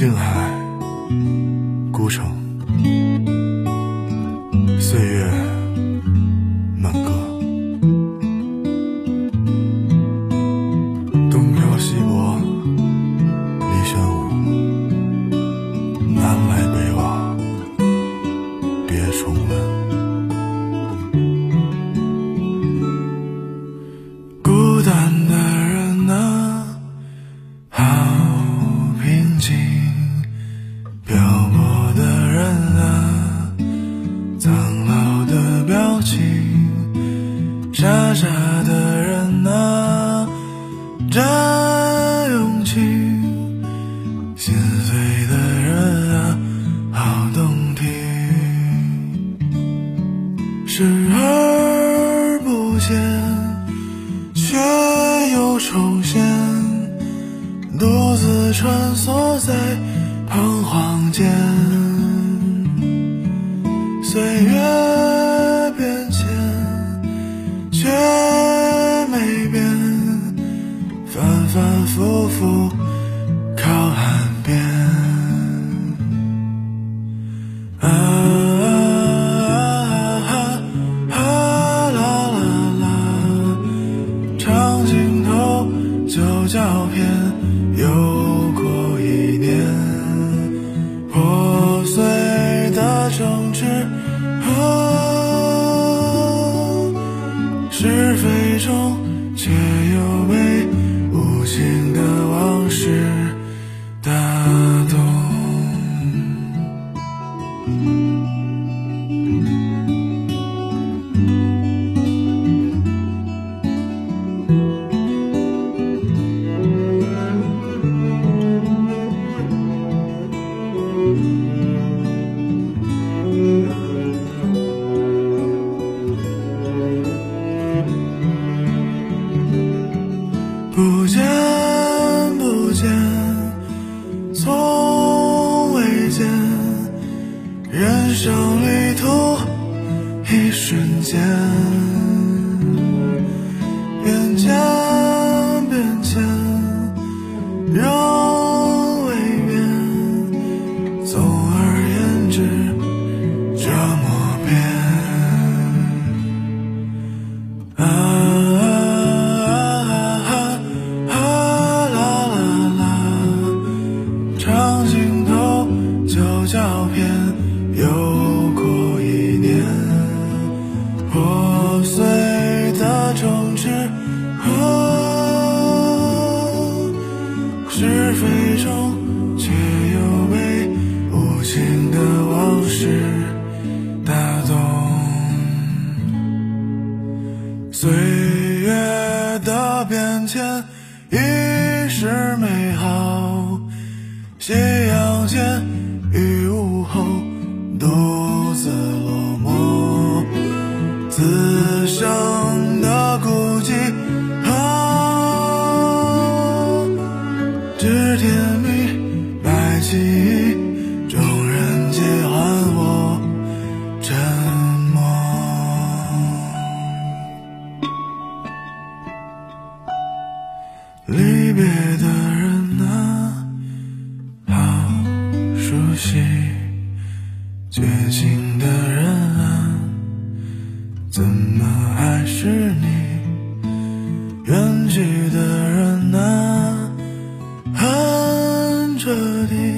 Do. high. 视而不见。却又重现，独自穿梭在彷徨间。岁月旧照片，又过一年，破碎的城池，啊，是非中却又从未见，人生旅途一瞬间，是非中却又被无情的往事打动。岁月的变迁已是美好，夕阳前雨午后独自落寞，此生离别的人啊，好熟悉；绝情的人啊，怎么还是你？远去的人啊，很彻底；